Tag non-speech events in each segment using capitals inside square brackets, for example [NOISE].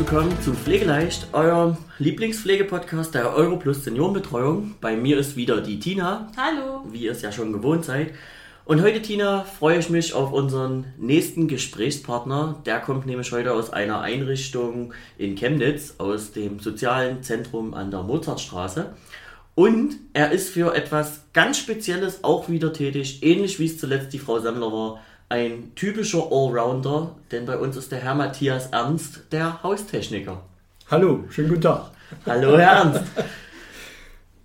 willkommen zu Pflegeleicht, eurem Lieblingspflegepodcast der Europlus Seniorenbetreuung. Bei mir ist wieder die Tina. Hallo. Wie ihr es ja schon gewohnt seid. Und heute, Tina, freue ich mich auf unseren nächsten Gesprächspartner. Der kommt nämlich heute aus einer Einrichtung in Chemnitz, aus dem sozialen Zentrum an der Mozartstraße. Und er ist für etwas ganz Spezielles auch wieder tätig, ähnlich wie es zuletzt die Frau Sammler war ein typischer Allrounder, denn bei uns ist der Herr Matthias Ernst der Haustechniker. Hallo, schönen guten Tag. Hallo, Herr Ernst.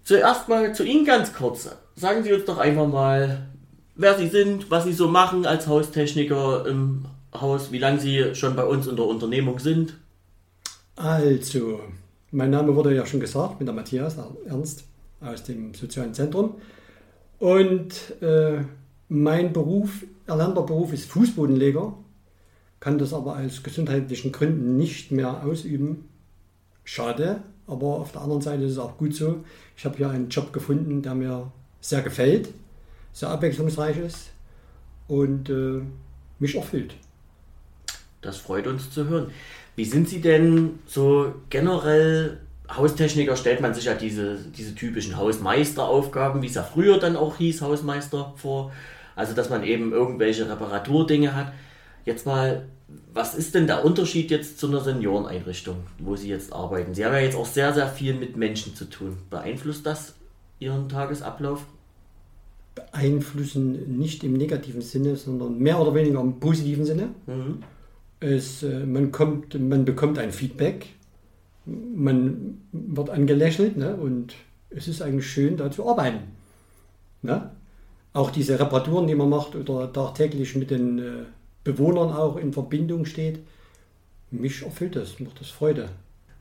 Zuerst mal zu Ihnen ganz kurz. Sagen Sie uns doch einfach mal, wer Sie sind, was Sie so machen als Haustechniker im Haus, wie lange Sie schon bei uns in der Unternehmung sind. Also, mein Name wurde ja schon gesagt, mit der Matthias Ernst aus dem sozialen Zentrum. Und äh, mein Beruf, erlernter Beruf ist Fußbodenleger, kann das aber aus gesundheitlichen Gründen nicht mehr ausüben. Schade, aber auf der anderen Seite ist es auch gut so. Ich habe hier einen Job gefunden, der mir sehr gefällt, sehr abwechslungsreich ist und äh, mich erfüllt. Das freut uns zu hören. Wie sind Sie denn so generell Haustechniker stellt man sich ja diese, diese typischen Hausmeisteraufgaben, wie es ja früher dann auch hieß, Hausmeister vor. Also, dass man eben irgendwelche Reparaturdinge hat. Jetzt mal, was ist denn der Unterschied jetzt zu einer Senioreneinrichtung, wo Sie jetzt arbeiten? Sie haben ja jetzt auch sehr, sehr viel mit Menschen zu tun. Beeinflusst das Ihren Tagesablauf? Beeinflussen nicht im negativen Sinne, sondern mehr oder weniger im positiven Sinne. Mhm. Es, äh, man, kommt, man bekommt ein Feedback, man wird angelächelt ne? und es ist eigentlich schön, da zu arbeiten. Ne? auch diese Reparaturen, die man macht oder tagtäglich mit den äh, Bewohnern auch in Verbindung steht, mich erfüllt das, macht das Freude.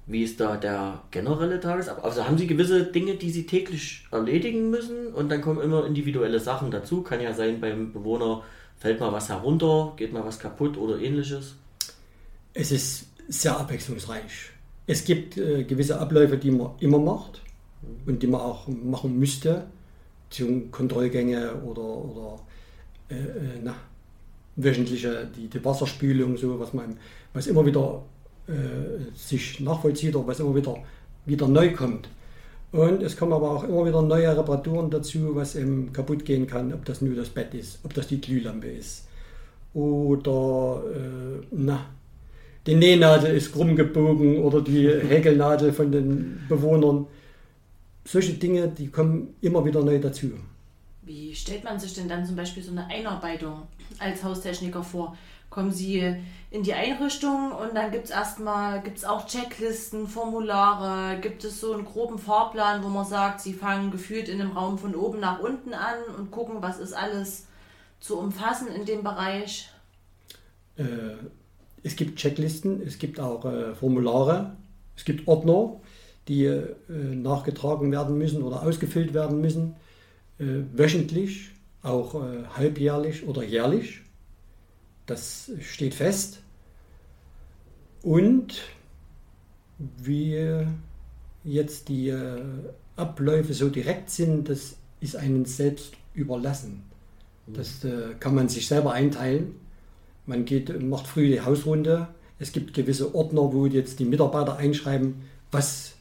Wie ist da der generelle Tagesablauf? Also haben Sie gewisse Dinge, die Sie täglich erledigen müssen und dann kommen immer individuelle Sachen dazu? Kann ja sein, beim Bewohner fällt mal was herunter, geht mal was kaputt oder ähnliches. Es ist sehr abwechslungsreich. Es gibt äh, gewisse Abläufe, die man immer macht und die man auch machen müsste. Kontrollgänge oder, oder äh, äh, na, wöchentliche, die, die Wasserspülung, so, was man, was immer wieder äh, sich nachvollzieht oder was immer wieder, wieder neu kommt. Und es kommen aber auch immer wieder neue Reparaturen dazu, was eben kaputt gehen kann, ob das nur das Bett ist, ob das die Glühlampe ist. Oder, äh, na, die Nähnadel ist krumm gebogen oder die Häkelnadel von den Bewohnern solche Dinge, die kommen immer wieder neu dazu. Wie stellt man sich denn dann zum Beispiel so eine Einarbeitung als Haustechniker vor? Kommen Sie in die Einrichtung und dann gibt es erstmal, gibt es auch Checklisten, Formulare, gibt es so einen groben Fahrplan, wo man sagt, Sie fangen gefühlt in einem Raum von oben nach unten an und gucken, was ist alles zu umfassen in dem Bereich? Äh, es gibt Checklisten, es gibt auch äh, Formulare, es gibt Ordner, die äh, nachgetragen werden müssen oder ausgefüllt werden müssen, äh, wöchentlich, auch äh, halbjährlich oder jährlich. Das steht fest. Und wie jetzt die äh, Abläufe so direkt sind, das ist einem selbst überlassen. Das äh, kann man sich selber einteilen. Man geht, macht früh die Hausrunde. Es gibt gewisse Ordner, wo jetzt die Mitarbeiter einschreiben, was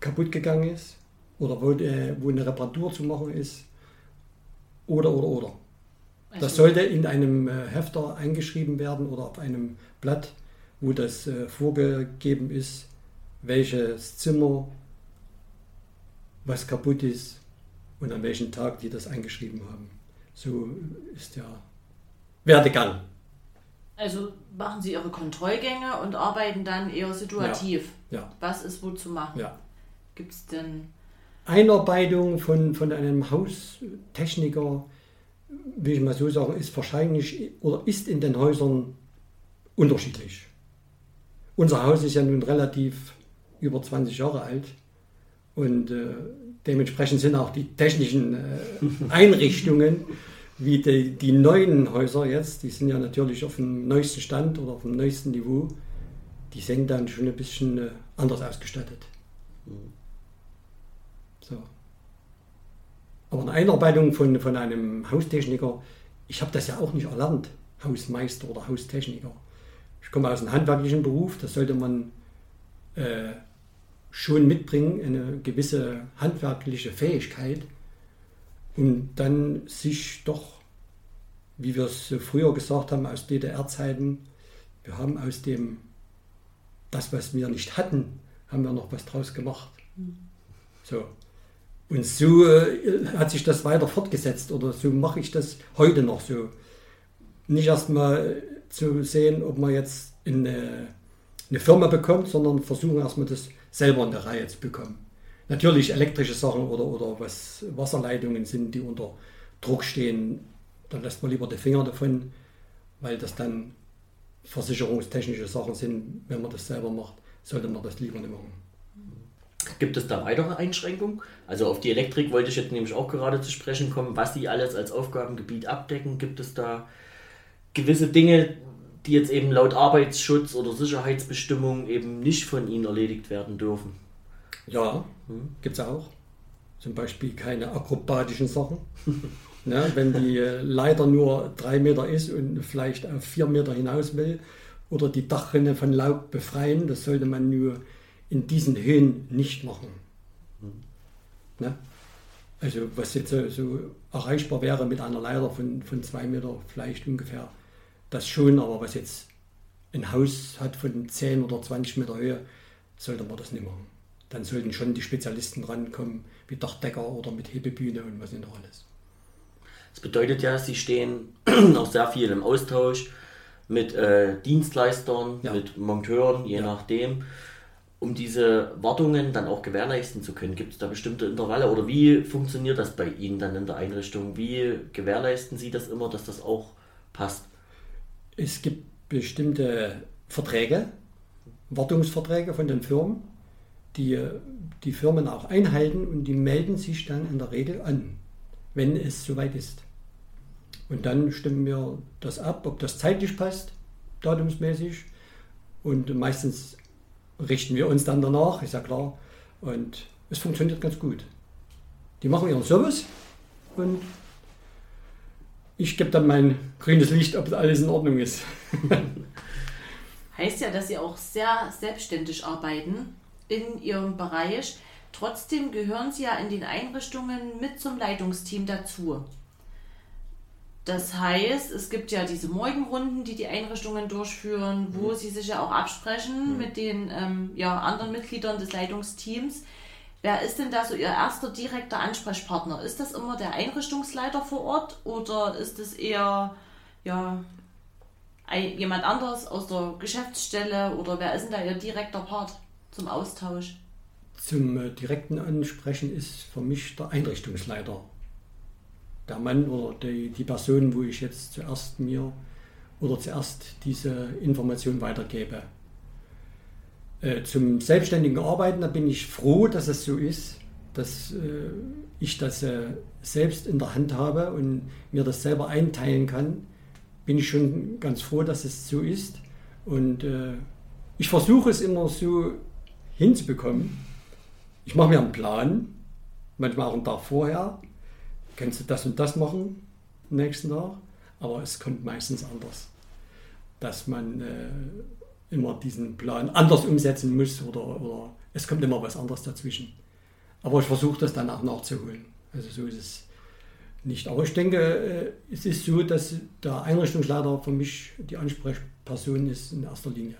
kaputt gegangen ist oder wo, äh, wo eine Reparatur zu machen ist oder oder oder. Das also sollte in einem äh, Hefter eingeschrieben werden oder auf einem Blatt, wo das äh, vorgegeben ist, welches Zimmer was kaputt ist und an welchem Tag die das eingeschrieben haben. So ist der Werdegang. Also machen Sie Ihre Kontrollgänge und arbeiten dann eher situativ. Ja. ja. Was ist wo zu machen? Ja. Gibt es denn? Einarbeitung von, von einem Haustechniker, will ich mal so sagen, ist wahrscheinlich oder ist in den Häusern unterschiedlich. Unser Haus ist ja nun relativ über 20 Jahre alt und äh, dementsprechend sind auch die technischen äh, [LAUGHS] Einrichtungen wie die, die neuen Häuser jetzt, die sind ja natürlich auf dem neuesten Stand oder auf dem neuesten Niveau, die sind dann schon ein bisschen äh, anders ausgestattet. Mhm. So. Aber eine Einarbeitung von, von einem Haustechniker, ich habe das ja auch nicht erlernt, Hausmeister oder Haustechniker. Ich komme aus einem handwerklichen Beruf, das sollte man äh, schon mitbringen, eine gewisse handwerkliche Fähigkeit, um dann sich doch, wie wir es früher gesagt haben, aus DDR-Zeiten, wir haben aus dem, das, was wir nicht hatten, haben wir noch was draus gemacht. Mhm. So. Und so äh, hat sich das weiter fortgesetzt oder so mache ich das heute noch so. Nicht erstmal zu sehen, ob man jetzt eine, eine Firma bekommt, sondern versuchen erstmal das selber in der Reihe zu bekommen. Natürlich elektrische Sachen oder, oder was Wasserleitungen sind, die unter Druck stehen, da lässt man lieber die Finger davon, weil das dann versicherungstechnische Sachen sind. Wenn man das selber macht, sollte man das lieber nicht machen. Gibt es da weitere Einschränkungen? Also auf die Elektrik wollte ich jetzt nämlich auch gerade zu sprechen kommen, was Sie alles als Aufgabengebiet abdecken. Gibt es da gewisse Dinge, die jetzt eben laut Arbeitsschutz oder Sicherheitsbestimmung eben nicht von Ihnen erledigt werden dürfen? Ja, hm? gibt es auch. Zum Beispiel keine akrobatischen Sachen. [LAUGHS] ne, wenn die Leiter nur drei Meter ist und vielleicht auf vier Meter hinaus will oder die Dachrinne von Laub befreien, das sollte man nur in diesen Höhen nicht machen. Ne? Also was jetzt so, so, erreichbar wäre mit einer Leiter von, von zwei Meter vielleicht ungefähr, das schon, aber was jetzt ein Haus hat von 10 oder 20 Meter Höhe, sollte man das nicht machen. Dann sollten schon die Spezialisten rankommen, wie Dachdecker oder mit Hebebühne und was nicht noch alles. Das bedeutet ja, Sie stehen [CLEARS THROAT] auch sehr viel im Austausch mit äh, Dienstleistern, ja. mit Monteuren, je ja. nachdem um diese Wartungen dann auch gewährleisten zu können? Gibt es da bestimmte Intervalle oder wie funktioniert das bei Ihnen dann in der Einrichtung? Wie gewährleisten Sie das immer, dass das auch passt? Es gibt bestimmte Verträge, Wartungsverträge von den Firmen, die die Firmen auch einhalten und die melden sich dann in der Regel an, wenn es soweit ist. Und dann stimmen wir das ab, ob das zeitlich passt, datumsmäßig. Und meistens richten wir uns dann danach, ist ja klar. Und es funktioniert ganz gut. Die machen ihren Service und ich gebe dann mein grünes Licht, ob alles in Ordnung ist. [LAUGHS] heißt ja, dass Sie auch sehr selbstständig arbeiten in Ihrem Bereich. Trotzdem gehören Sie ja in den Einrichtungen mit zum Leitungsteam dazu. Das heißt, es gibt ja diese Morgenrunden, die die Einrichtungen durchführen, wo mhm. sie sich ja auch absprechen mhm. mit den ähm, ja, anderen Mitgliedern des Leitungsteams. Wer ist denn da so Ihr erster direkter Ansprechpartner? Ist das immer der Einrichtungsleiter vor Ort oder ist es eher ja, jemand anders aus der Geschäftsstelle oder wer ist denn da Ihr direkter Part zum Austausch? Zum äh, direkten Ansprechen ist für mich der Einrichtungsleiter der Mann oder die, die Person, wo ich jetzt zuerst mir oder zuerst diese Information weitergebe. Äh, zum selbstständigen Arbeiten, da bin ich froh, dass es so ist, dass äh, ich das selbst in der Hand habe und mir das selber einteilen kann. Bin ich schon ganz froh, dass es so ist. Und ich versuche es immer so hinzubekommen. Ich mache mir einen Plan, manchmal auch einen Tag vorher kannst du das und das machen am nächsten Tag, aber es kommt meistens anders. Dass man äh, immer diesen Plan anders umsetzen muss oder, oder es kommt immer was anderes dazwischen. Aber ich versuche das dann auch nachzuholen. Also so ist es nicht. Aber ich denke, äh, es ist so, dass der Einrichtungsleiter für mich die Ansprechperson ist in erster Linie.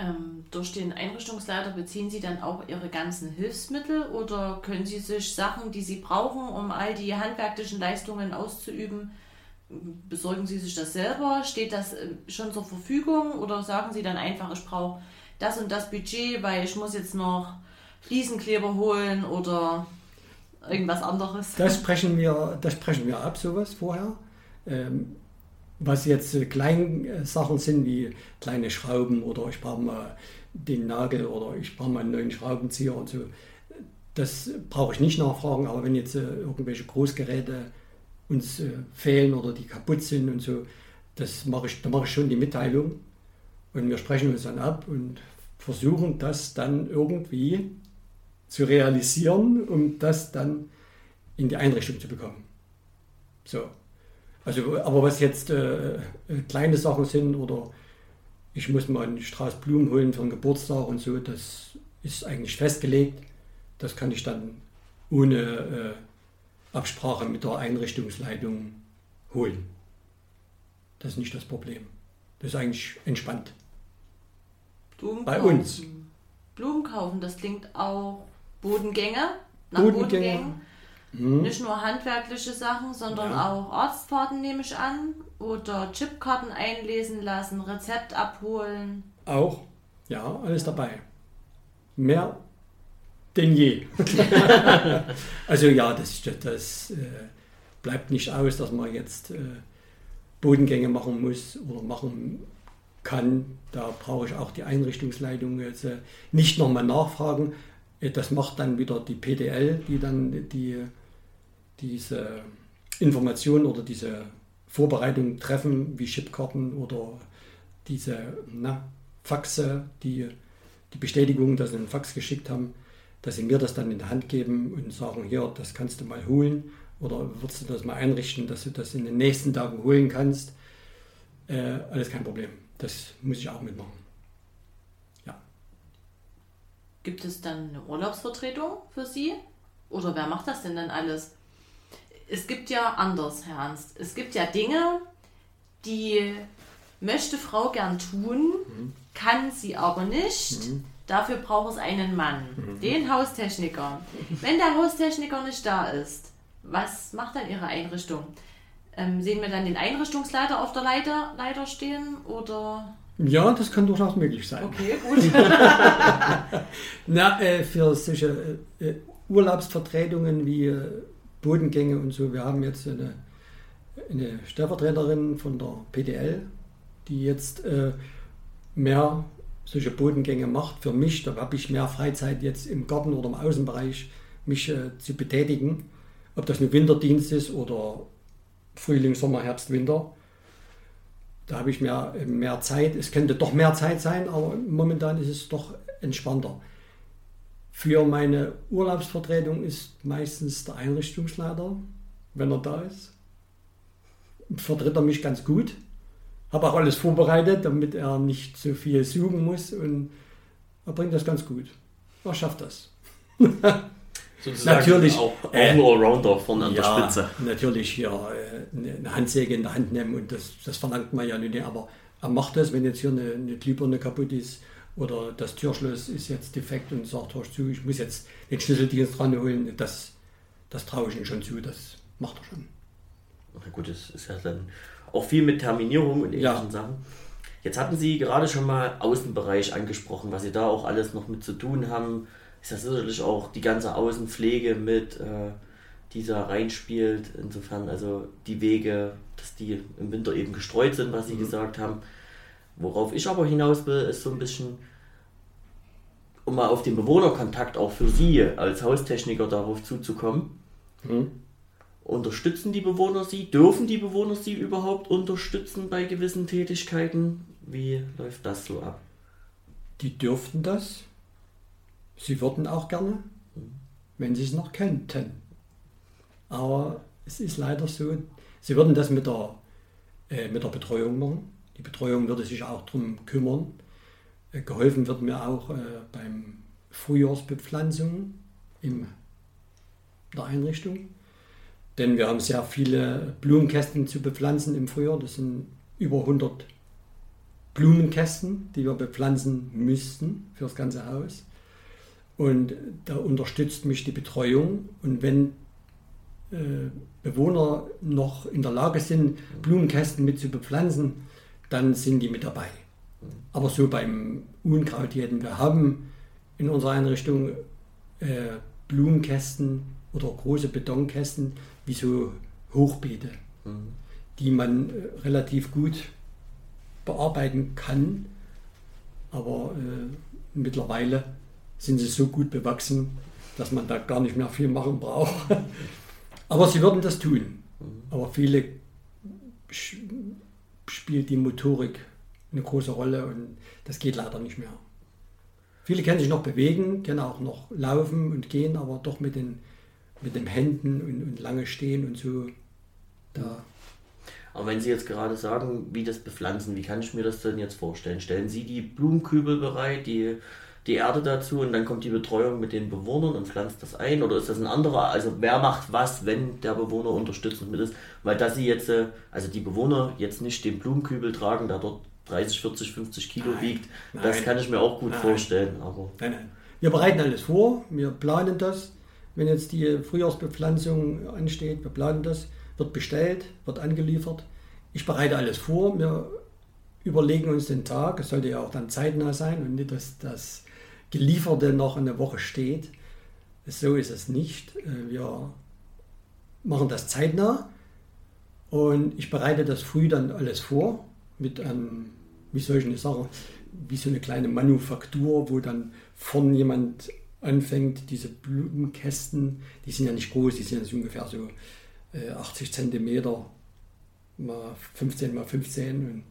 Ähm, durch den Einrichtungsleiter beziehen Sie dann auch Ihre ganzen Hilfsmittel oder können Sie sich Sachen, die Sie brauchen, um all die handwerklichen Leistungen auszuüben, besorgen Sie sich das selber? Steht das äh, schon zur Verfügung oder sagen Sie dann einfach, ich brauche das und das Budget, weil ich muss jetzt noch Fliesenkleber holen oder irgendwas anderes? Das [LAUGHS] sprechen wir, das sprechen wir ab, sowas vorher. Ähm, was jetzt äh, Kleinsachen sind wie kleine Schrauben oder ich brauche mal den Nagel oder ich brauche mal einen neuen Schraubenzieher und so. Das brauche ich nicht nachfragen, aber wenn jetzt äh, irgendwelche Großgeräte uns äh, fehlen oder die kaputt sind und so, das mache ich, da mache ich schon die Mitteilung und wir sprechen uns dann ab und versuchen das dann irgendwie zu realisieren, um das dann in die Einrichtung zu bekommen. So. Also, aber was jetzt äh, äh, kleine Sachen sind oder ich muss mal einen Strauß Blumen holen für einen Geburtstag und so, das ist eigentlich festgelegt. Das kann ich dann ohne äh, Absprache mit der Einrichtungsleitung holen. Das ist nicht das Problem. Das ist eigentlich entspannt. Blumen Bei kaufen. uns. Blumen kaufen, das klingt auch Bodengänge. Nach Bodengänge. Bodengängen. Hm. Nicht nur handwerkliche Sachen, sondern Ja. auch Arztfahrten nehme ich an. Oder Chipkarten einlesen lassen, Rezept abholen. Auch, ja, alles dabei. Mehr denn je. [LAUGHS] also ja, das, das, das äh, bleibt nicht aus, dass man jetzt äh, Bodengänge machen muss oder machen kann. Da brauche ich auch die Einrichtungsleitung jetzt äh, nicht nochmal nachfragen. Das macht dann wieder die PDL, die dann die, diese Information oder diese Vorbereitung treffen, wie Chipkarten oder diese na, Faxe, die die Bestätigung, dass sie einen Fax geschickt haben, dass sie mir das dann in die Hand geben und sagen, hier, das kannst du mal holen oder würdest du das mal einrichten, dass du das in den nächsten Tagen holen kannst. Äh, alles kein Problem. Das muss ich auch mitmachen. Gibt es dann eine Urlaubsvertretung für Sie? Oder wer macht das denn dann alles? Es gibt ja anders, Herr Ernst. Es gibt ja Dinge, die möchte Frau gern tun, kann sie aber nicht. Dafür braucht es einen Mann, den Haustechniker. Wenn der Haustechniker nicht da ist, was macht dann Ihre Einrichtung? Ähm, sehen wir dann den Einrichtungsleiter auf der Leiter, Leiter stehen oder? Ja, das kann durchaus möglich sein. Okay, gut. [LAUGHS] Na, äh, für solche äh, Urlaubsvertretungen wie äh, Bodengänge und so, wir haben jetzt eine, eine Stellvertreterin von der PDL, die jetzt äh, mehr solche Bodengänge macht für mich. Da habe ich mehr Freizeit jetzt im Garten oder im Außenbereich, mich äh, zu betätigen. Ob das ein Winterdienst ist oder Frühling, Sommer, Herbst, Winter. Da habe ich mehr, mehr Zeit. Es könnte doch mehr Zeit sein, aber momentan ist es doch entspannter. Für meine Urlaubsvertretung ist meistens der Einrichtungsleiter, wenn er da ist. Vertritt er mich ganz gut. Habe auch alles vorbereitet, damit er nicht so viel suchen muss und er bringt das ganz gut. Er schafft das. [LAUGHS] Sozusagen Natürlich, Auch, auch äh, ein Allrounder vorne an der Ja, Spitze. natürlich hier äh, eine Handsäge in der Hand nehmen und das, das verlangt man ja nicht, aber er macht das, wenn jetzt hier eine, eine Glühbirne kaputt ist oder das Türschloss ist jetzt defekt und sagt, hör zu, ich muss jetzt den Schlüsseldienst ranholen, das, das traue ich ihm schon zu, das macht er schon. Na gut, das ist ja dann auch viel mit Terminierung und ähnlichen Ja. Sachen. Jetzt hatten Sie gerade schon mal Außenbereich angesprochen, was Sie da auch alles noch mit zu tun haben. Ist ja sicherlich auch die ganze Außenpflege mit, äh, die da reinspielt. Insofern also die Wege, dass die im Winter eben gestreut sind, was Sie gesagt haben. Worauf ich aber hinaus will, ist so ein bisschen, um mal auf den Bewohnerkontakt auch für Sie als Haustechniker darauf zuzukommen. Unterstützen die Bewohner Sie? Dürfen die Bewohner Sie überhaupt unterstützen bei gewissen Tätigkeiten? Wie läuft das so ab? Die dürften das. Sie würden auch gerne, wenn sie es noch könnten. Aber es ist leider so, sie würden das mit der, äh, mit der Betreuung machen. Die Betreuung würde sich auch darum kümmern. Äh, geholfen wird mir auch äh, beim Frühjahrsbepflanzung in der Einrichtung. Denn wir haben sehr viele Blumenkästen zu bepflanzen im Frühjahr. Das sind über 100 Blumenkästen, die wir bepflanzen müssten für das ganze Haus. Und da unterstützt mich die Betreuung. Und wenn äh, Bewohner noch in der Lage sind, Blumenkästen mit zu bepflanzen, dann sind die mit dabei. Aber so beim Unkraut jeden. Wir haben in unserer Einrichtung äh, Blumenkästen oder große Betonkästen wie so Hochbeete, die man äh, relativ gut bearbeiten kann. Aber äh, mittlerweile sind sie so gut bewachsen, dass man da gar nicht mehr viel machen braucht. [LAUGHS] Aber sie würden das tun. Aber viele spielt die Motorik eine große Rolle und das geht leider nicht mehr. Viele können sich noch bewegen, können auch noch laufen und gehen, aber doch mit den, mit den Händen und, und lange stehen und so. Da, Aber wenn Sie jetzt gerade sagen, wie das bepflanzen, wie kann ich mir das denn jetzt vorstellen? Stellen Sie die Blumenkübel bereit, die, die Erde dazu und dann kommt die Betreuung mit den Bewohnern und pflanzt das ein? Oder ist das ein anderer? Also wer macht was, wenn der Bewohner unterstützend mit ist? Weil dass Sie jetzt, äh, also die Bewohner jetzt nicht den Blumenkübel tragen, der dort 30, 40, 50 Kilo Nein, wiegt, nein. das kann ich mir auch gut Nein. vorstellen. Aber Nein, nein. Wir bereiten alles vor, wir planen das. Wenn jetzt die Frühjahrsbepflanzung ansteht, wir planen das, wird bestellt, wird angeliefert. Ich bereite alles vor, wir überlegen uns den Tag, es sollte ja auch dann zeitnah sein und nicht, dass das Gelieferte noch eine Woche steht. So ist es nicht. Äh, Wir machen das zeitnah und ich bereite das früh dann alles vor mit einem, wie soll ich denn sagen, wie so eine kleine Manufaktur, wo dann vorn jemand anfängt, diese Blumenkästen, die sind ja nicht groß, die sind jetzt ungefähr so äh, 80 Zentimeter mal 15 mal 15 und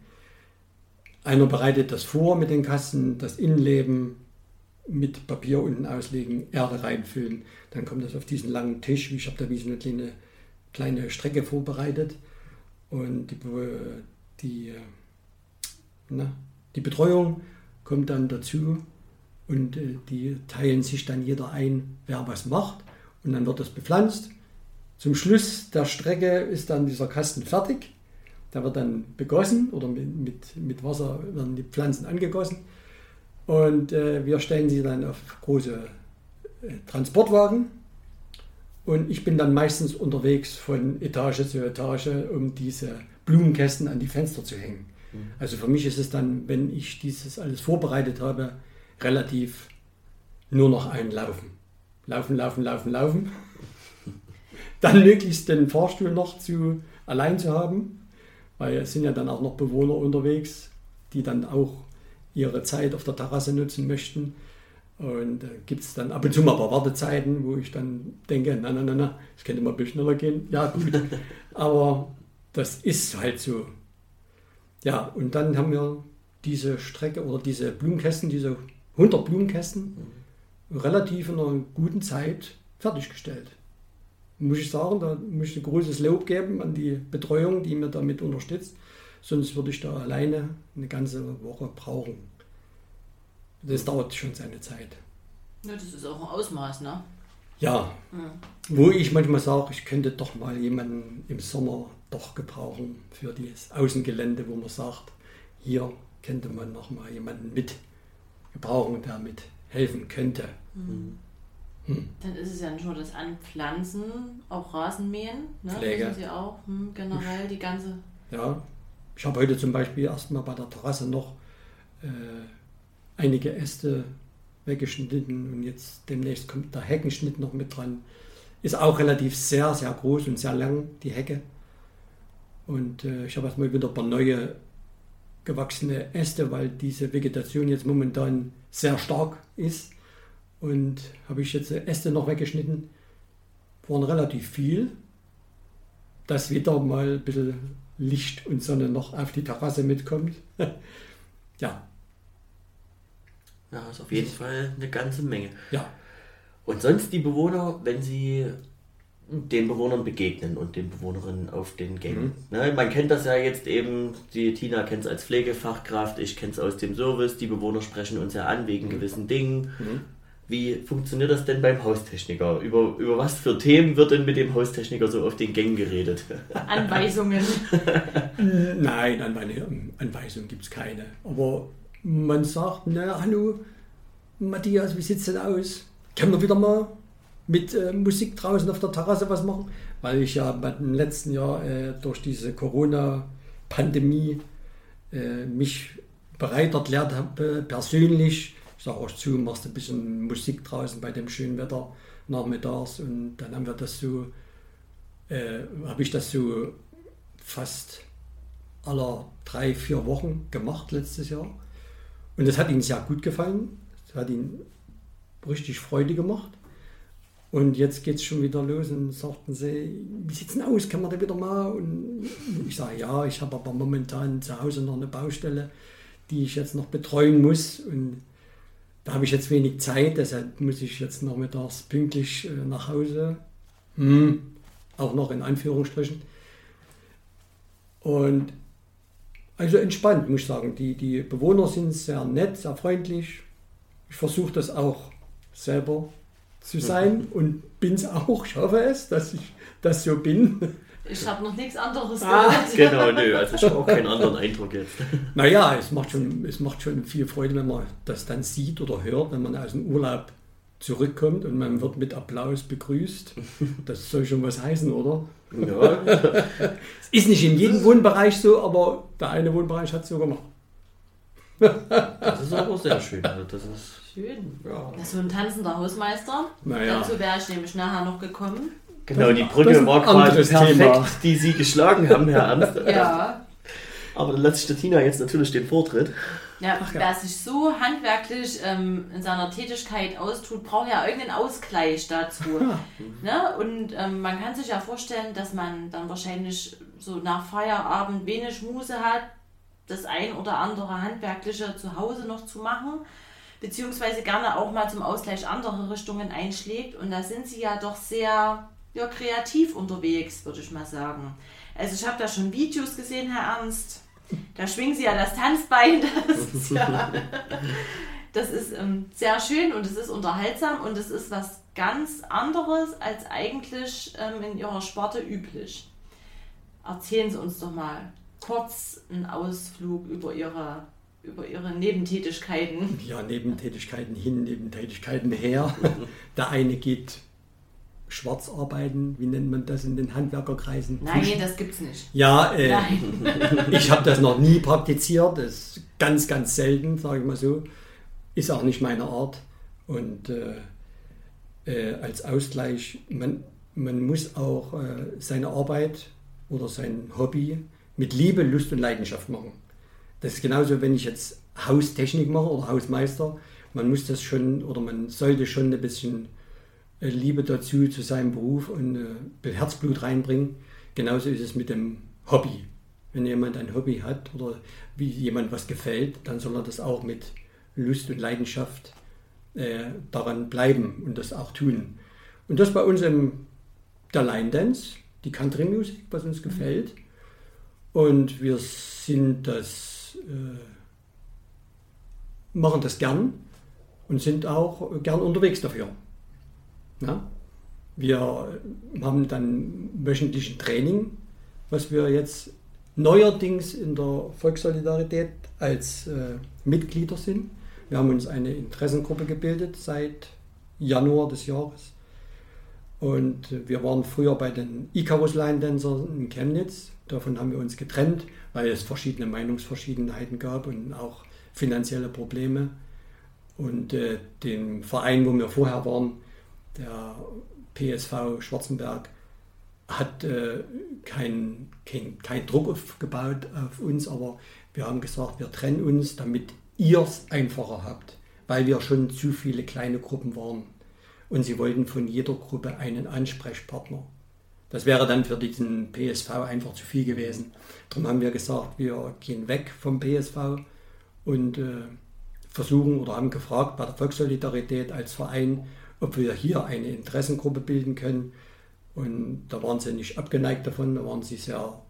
einer bereitet das vor mit den Kasten, das Innenleben mit Papier unten auslegen, Erde reinfüllen, dann kommt das auf diesen langen Tisch, ich habe da wie so eine kleine, kleine Strecke vorbereitet. Und die, die, äh, na, die Betreuung kommt dann dazu. Und äh, die teilen sich dann jeder ein, wer was macht. Und dann wird das bepflanzt. Zum Schluss der Strecke ist dann dieser Kasten fertig. Der wird dann begossen oder mit, mit, mit Wasser werden die Pflanzen angegossen und äh, wir stellen sie dann auf große äh, Transportwagen und ich bin dann meistens unterwegs von Etage zu Etage, um diese Blumenkästen an die Fenster zu hängen. Also für mich ist es dann, wenn ich dieses alles vorbereitet habe, relativ nur noch ein Laufen. Laufen, laufen, laufen, laufen. [LAUGHS] Dann möglichst den Fahrstuhl noch zu allein zu haben, weil es sind ja dann auch noch Bewohner unterwegs, die dann auch ihre Zeit auf der Terrasse nutzen möchten. Und da gibt es dann ab und zu mal ein paar Wartezeiten, wo ich dann denke, na, na, na, na, es könnte mal ein bisschen schneller gehen. Ja, gut. [LAUGHS] Aber das ist halt so. Ja, und dann haben wir diese Strecke oder diese Blumenkästen, diese 100 Blumenkästen, relativ in einer guten Zeit fertiggestellt. Muss ich sagen, da muss ich ein großes Lob geben an die Betreuung, die mir damit unterstützt. Sonst würde ich da alleine eine ganze Woche brauchen. Das dauert schon seine Zeit. Ja, das ist auch ein Ausmaß, ne? Ja, Mhm. wo ich manchmal sage, ich könnte doch mal jemanden im Sommer doch gebrauchen für das Außengelände, wo man sagt, hier könnte man noch mal jemanden mit gebrauchen, der mit helfen könnte. Dann ist es ja nicht nur das Anpflanzen, auch Rasenmähen, ne? Pflege. Müssen Sie auch hm, generell die ganze. Ja, ich habe heute zum Beispiel erstmal bei der Terrasse noch äh, einige Äste weggeschnitten und jetzt demnächst kommt der Heckenschnitt noch mit dran. Ist auch relativ sehr, sehr groß und sehr lang, die Hecke. Und äh, ich habe erstmal wieder ein paar neue gewachsene Äste, weil diese Vegetation jetzt momentan sehr stark ist. Und habe ich jetzt Äste noch weggeschnitten. Waren relativ viel, dass wieder mal ein bisschen Licht und Sonne noch auf die Terrasse mitkommt. [LAUGHS] ja, ja, ist auf jeden Fall eine ganze Menge. ja. Und sonst die Bewohner, wenn sie den Bewohnern begegnen und den Bewohnerinnen auf den Gängen. Ne, man kennt das ja jetzt eben, die Tina kennt es als Pflegefachkraft, ich kenne es aus dem Service, die Bewohner sprechen uns ja an wegen gewissen Dingen. Wie funktioniert das denn beim Haustechniker? Über, über was für Themen wird denn mit dem Haustechniker so auf den Gängen geredet? [LAUGHS] Anweisungen. Nein, Anweisung, Anweisung gibt es keine. Aber man sagt, na hallo, Matthias, wie sieht's denn aus? Können wir wieder mal mit äh, Musik draußen auf der Terrasse was machen? Weil ich ja im letzten Jahr äh, durch diese Corona-Pandemie äh, mich bereit erklärt habe, persönlich, auch zu, machst ein bisschen Musik draußen bei dem schönen Wetter nachmittags und dann haben wir das so, äh, habe ich das so fast aller drei, vier Wochen gemacht letztes Jahr. Und das hat ihm sehr gut gefallen. Das hat ihn richtig Freude gemacht. Und jetzt geht es schon wieder los und sagten sie, wie sieht's denn aus, kann man da wieder mal? Und ich sage, ja, ich habe aber momentan zu Hause noch eine Baustelle, die ich jetzt noch betreuen muss. Und da habe ich jetzt wenig Zeit, deshalb muss ich jetzt nachmittags pünktlich äh, nach Hause. Hm, auch noch in Anführungsstrichen. Und also entspannt, muss ich sagen. Die, die Bewohner sind sehr nett, sehr freundlich. Ich versuche das auch selber zu sein und bin es auch. Ich hoffe es, dass ich das so bin. Ich habe noch nichts anderes Ah, gehört. [LAUGHS] genau, nö, [LAUGHS] also ich habe auch keinen anderen Eindruck jetzt. [LAUGHS] Naja, es macht, schon, es macht schon viel Freude, wenn man das dann sieht oder hört, wenn man aus dem Urlaub zurückkommt und man wird mit Applaus begrüßt. Das soll schon was heißen, oder? Ja, Es ist nicht in jedem Wohnbereich so, aber der eine Wohnbereich hat es so gemacht. das ist aber sehr schön. Also das ist, Schön. ja. Ja, so ein tanzender Hausmeister. Naja. Dazu wäre ich nämlich nachher noch gekommen. Genau, die Brücke war quasi perfekt, Thema. die Sie geschlagen haben, Herr Ernst. [LAUGHS] Ja. Aber dann lasse ich der Tina jetzt natürlich den Vortritt. Ja, Ach ja. wer sich so handwerklich ähm, in seiner Tätigkeit austut, braucht ja irgendeinen Ausgleich dazu. ne? Und ähm, man kann sich ja vorstellen, dass man dann wahrscheinlich so nach Feierabend wenig Muße hat, das ein oder andere Handwerkliche zu Hause noch zu machen, beziehungsweise gerne auch mal zum Ausgleich andere Richtungen einschlägt. Und da sind sie ja doch sehr ja, kreativ unterwegs, würde ich mal sagen. Also ich habe da schon Videos gesehen, Herr Ernst. Da schwingen sie ja das Tanzbein. [LAUGHS] Das ist, ja, das ist ähm, sehr schön und es ist unterhaltsam und es ist was ganz anderes als eigentlich ähm, in ihrer Sparte üblich. Erzählen Sie uns doch mal kurz einen Ausflug über Ihre, über ihre Nebentätigkeiten. Ja, Nebentätigkeiten hin, Nebentätigkeiten her. [LAUGHS] Der eine geht schwarz arbeiten, wie nennt man das in den Handwerkerkreisen? Nein, das gibt's nicht. Ja, äh, [LAUGHS] ich habe das noch nie praktiziert, das ist ganz, ganz selten, sage ich mal so. Ist auch nicht meine Art. Und äh, äh, als Ausgleich, man, man muss auch äh, seine Arbeit oder sein Hobby mit Liebe, Lust und Leidenschaft machen. Das ist genauso, wenn ich jetzt Haustechnik mache oder Hausmeister. Man muss das schon oder man sollte schon ein bisschen Liebe dazu, zu seinem Beruf und äh, Herzblut reinbringen. Genauso ist es mit dem Hobby. Wenn jemand ein Hobby hat oder wie jemand was gefällt, dann soll er das auch mit Lust und Leidenschaft äh, daran bleiben und das auch tun. Und das bei uns im der Line Dance, die Country Music, was uns gefällt. Und wir sind das, äh, machen das gern und sind auch gern unterwegs dafür. Ja? Wir haben dann wöchentlichen Training, was wir jetzt neuerdings in der Volkssolidarität als äh, Mitglieder sind. Wir haben uns eine Interessengruppe gebildet seit Januar des Jahres. Und wir waren früher bei den Icarus Line Dancers in Chemnitz. Davon haben wir uns getrennt, weil es verschiedene Meinungsverschiedenheiten gab und auch finanzielle Probleme. Und äh, den Verein, wo wir vorher waren, der PSV Schwarzenberg, hat äh, keinen kein, kein Druck aufgebaut auf uns, aber wir haben gesagt, wir trennen uns, damit ihr es einfacher habt, weil wir schon zu viele kleine Gruppen waren. Und sie wollten von jeder Gruppe einen Ansprechpartner. Das wäre dann für diesen PSV einfach zu viel gewesen. Darum haben wir gesagt, wir gehen weg vom PSV und äh, versuchen oder haben gefragt bei der Volkssolidarität als Verein, ob wir hier eine Interessengruppe bilden können. Und da waren sie nicht abgeneigt davon, da waren sie sehr,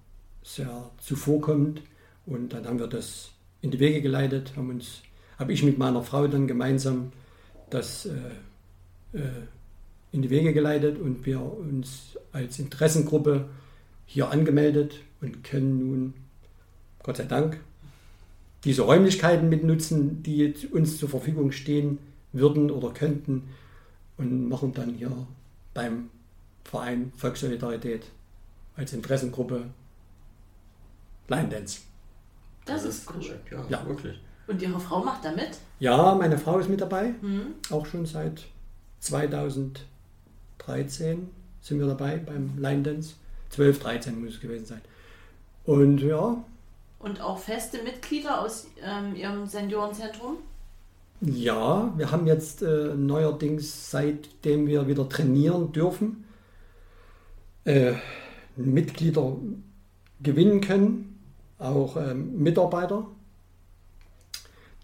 sehr zuvorkommend. Und dann haben wir das in die Wege geleitet, haben uns, habe ich mit meiner Frau dann gemeinsam das äh, äh, in die Wege geleitet und wir uns als Interessengruppe hier angemeldet und können nun, Gott sei Dank, diese Räumlichkeiten mitnutzen, die uns zur Verfügung stehen würden oder könnten und machen dann hier beim Verein Volkssolidarität als Interessengruppe Line Dance. Das, ist cool. korrekt, ja, Ja. wirklich. Und Ihre Frau macht da mit? Ja, meine Frau ist mit dabei, Hm? auch schon seit 2013 sind wir dabei beim Line Dance. 12, 13 muss es gewesen sein. Und ja, Und auch feste Mitglieder aus ähm, Ihrem Seniorenzentrum? Ja, wir haben jetzt äh, neuerdings, seitdem wir wieder trainieren dürfen, äh, Mitglieder gewinnen können, auch ähm, Mitarbeiter,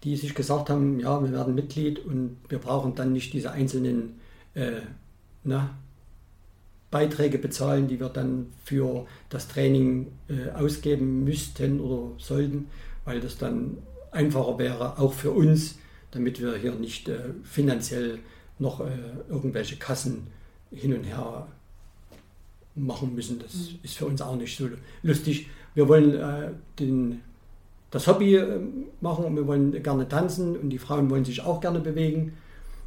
die sich gesagt haben, ja, wir werden Mitglied und wir brauchen dann nicht diese einzelnen äh, na, Beiträge bezahlen, die wir dann für das Training äh, ausgeben müssten oder sollten, weil das dann einfacher wäre, auch für uns, damit wir hier nicht äh, finanziell noch äh, irgendwelche Kassen hin und her machen müssen. Das mhm. ist für uns auch nicht so lustig. Wir wollen äh, den, das Hobby äh, machen und wir wollen gerne tanzen und die Frauen wollen sich auch gerne bewegen.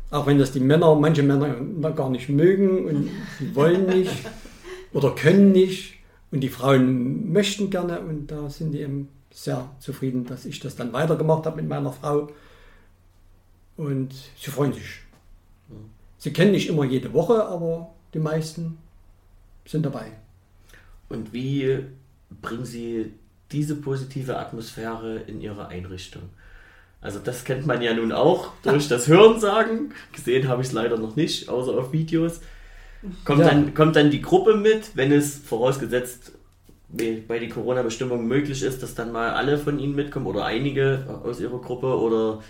Auch wenn das die Männer, manche Männer gar nicht mögen und die [LAUGHS] wollen nicht oder können nicht. Und die Frauen möchten gerne und da sind die eben sehr zufrieden, dass ich das dann weitergemacht habe mit meiner Frau. Und sie freuen sich. Sie kennen nicht immer jede Woche, aber die meisten sind dabei. Und wie bringen Sie diese positive Atmosphäre in Ihre Einrichtung? Also das kennt man ja nun auch durch [LAUGHS] das Hörensagen. Gesehen habe ich es leider noch nicht, außer auf Videos. Kommt, ja. dann, kommt dann die Gruppe mit, wenn es vorausgesetzt bei den Corona-Bestimmungen möglich ist, dass dann mal alle von Ihnen mitkommen oder einige aus Ihrer Gruppe oder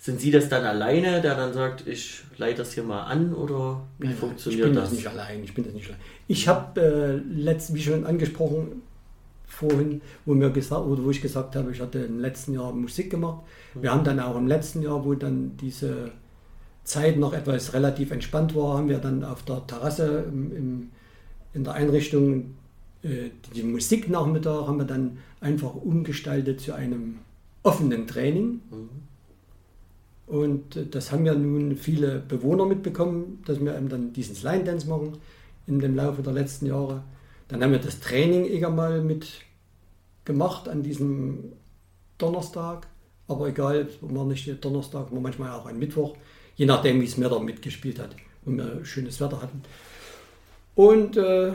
sind Sie das dann alleine, der dann sagt, ich leite das hier mal an oder wie nein, funktioniert ich bin das? das nicht allein, ich bin das nicht allein. Ich habe äh, letzt, wie schon angesprochen vorhin, wo mir gesagt oder wo ich gesagt habe, ich hatte im letzten Jahr Musik gemacht. Wir haben dann auch im letzten Jahr, wo dann diese Zeit noch etwas relativ entspannt war, haben wir dann auf der Terrasse im, im, in der Einrichtung äh, die Musiknachmittag haben wir dann einfach umgestaltet zu einem offenen Training. Mhm. Und das haben ja nun viele Bewohner mitbekommen, dass wir eben dann diesen Line Dance machen in dem Laufe der letzten Jahre. Dann haben wir das Training eher mal mit gemacht an diesem Donnerstag. Aber egal, war nicht Donnerstag, war manchmal auch ein Mittwoch, je nachdem, wie es Wetter mitgespielt hat und wir schönes Wetter hatten. Und äh,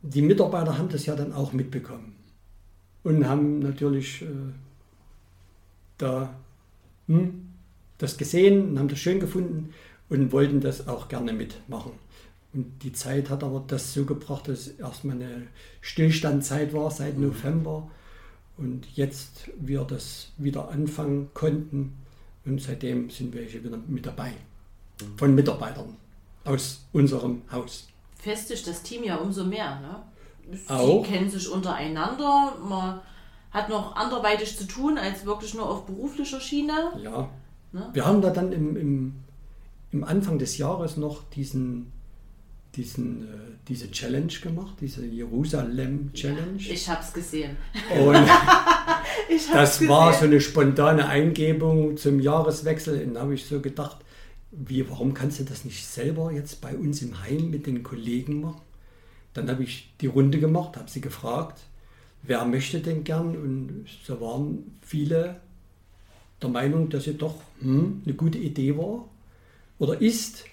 die Mitarbeiter haben das ja dann auch mitbekommen und haben natürlich äh, da hm, das gesehen und haben das schön gefunden und wollten das auch gerne mitmachen. Und die Zeit hat aber das so gebracht, dass es erstmal eine Stillstandzeit war seit mhm. November und jetzt wir das wieder anfangen konnten und seitdem sind wir hier wieder mit dabei mhm. von Mitarbeitern aus unserem Haus. Festigt das Team ja umso mehr, ne? Auch. Die kennen sich untereinander, man hat noch anderweitig zu tun als wirklich nur auf beruflicher Schiene. Ja, Ne? Wir haben da dann im, im, im Anfang des Jahres noch diesen, diesen, äh, diese Challenge gemacht, diese Jerusalem Challenge. Ja, ich habe es gesehen. Und [LAUGHS] das gesehen. war so eine spontane Eingebung zum Jahreswechsel. Und da habe ich so gedacht, wie, warum kannst du das nicht selber jetzt bei uns im Heim mit den Kollegen machen? Dann habe ich die Runde gemacht, habe sie gefragt, wer möchte denn gern? Und so waren viele der Meinung, dass sie doch hm, eine gute Idee war oder ist.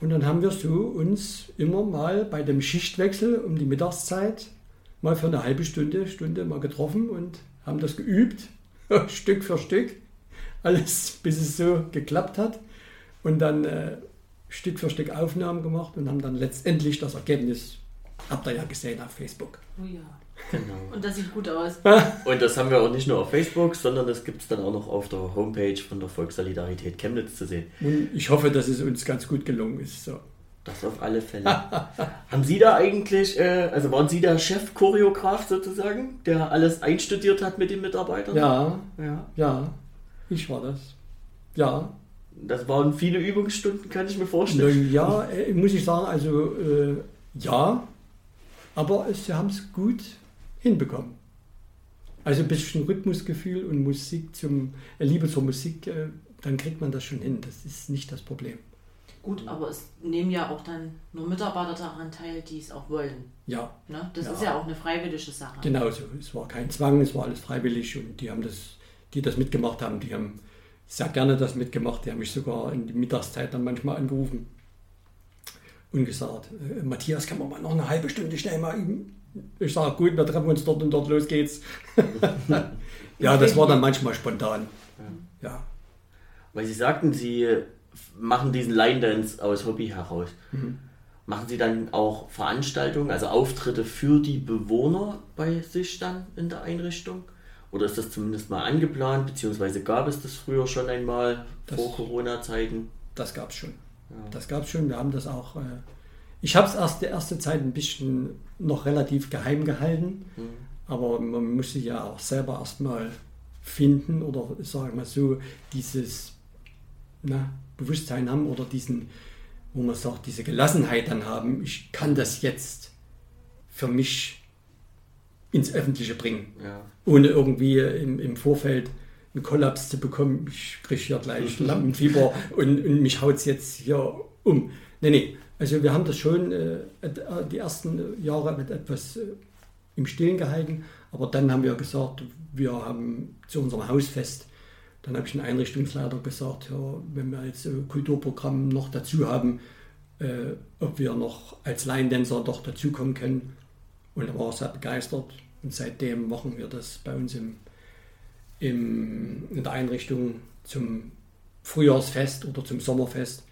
Und dann haben wir so uns immer mal bei dem Schichtwechsel um die Mittagszeit mal für eine halbe Stunde, Stunde mal getroffen und haben das geübt, [LAUGHS] Stück für Stück, alles bis es so geklappt hat. Und dann äh, Stück für Stück Aufnahmen gemacht und haben dann letztendlich das Ergebnis, habt ihr ja gesehen auf Facebook. Oh ja. Genau. Und das sieht gut aus. [LAUGHS] Und das haben wir auch nicht nur auf Facebook, sondern das gibt es dann auch noch auf der Homepage von der Volkssolidarität Chemnitz zu sehen. Und ich hoffe, dass es uns ganz gut gelungen ist. So. Das auf alle Fälle. [LAUGHS] haben Sie da eigentlich, äh, also waren Sie der Chef-Choreograf sozusagen, der alles einstudiert hat mit den Mitarbeitern? Ja, ja, ja, ich war das. Ja. Das waren viele Übungsstunden, kann ich mir vorstellen. Ja, äh, muss ich sagen, also äh, ja, aber sie haben es gut hinbekommen. Also ein bisschen Rhythmusgefühl und Musik zum, äh, Liebe zur Musik, äh, dann kriegt man das schon hin. Das ist nicht das Problem. Gut, aber es nehmen ja auch dann nur Mitarbeiter daran teil, die es auch wollen. Ja. Ne? Das ja. ist ja auch eine freiwillige Sache. Genau so. Es war kein Zwang, es war alles freiwillig und die haben das, die das mitgemacht haben, die haben sehr gerne das mitgemacht. Die haben mich sogar in die Mittagszeit dann manchmal angerufen und gesagt, äh, Matthias, kann man mal noch eine halbe Stunde schnell mal üben? Ich sage, gut, wir treffen uns dort und dort, los geht's. [LAUGHS] ja, das war dann manchmal spontan. Ja. Weil Sie sagten, Sie machen diesen Line Dance aus Hobby heraus. Mhm. Machen Sie dann auch Veranstaltungen, also Auftritte für die Bewohner bei sich dann in der Einrichtung? Oder ist das zumindest mal angeplant, beziehungsweise gab es das früher schon einmal das, vor Corona-Zeiten? Das gab es schon. Ja. Das gab es schon. Wir haben das auch äh, Ich habe es erst die erste Zeit ein bisschen noch relativ geheim gehalten, mhm. aber man muss sich ja auch selber erstmal finden oder sagen wir so, dieses na, Bewusstsein haben oder diesen, wo man sagt, diese Gelassenheit dann haben, ich kann das jetzt für mich ins Öffentliche bringen, ja. ohne irgendwie im, im Vorfeld einen Kollaps zu bekommen. Ich kriege hier gleich [LAUGHS] Lampenfieber und, und mich haut es jetzt hier um. Nee, nee. Also wir haben das schon äh, die ersten Jahre mit etwas äh, im Stillen gehalten, aber dann haben wir gesagt, wir haben zu unserem Hausfest, dann habe ich den Einrichtungsleiter gesagt, ja, wenn wir jetzt ein Kulturprogramm noch dazu haben, äh, ob wir noch als Laiendänzer doch dazukommen können. Und er war sehr begeistert. Und seitdem machen wir das bei uns im, im, in der Einrichtung zum Frühjahrsfest oder zum Sommerfest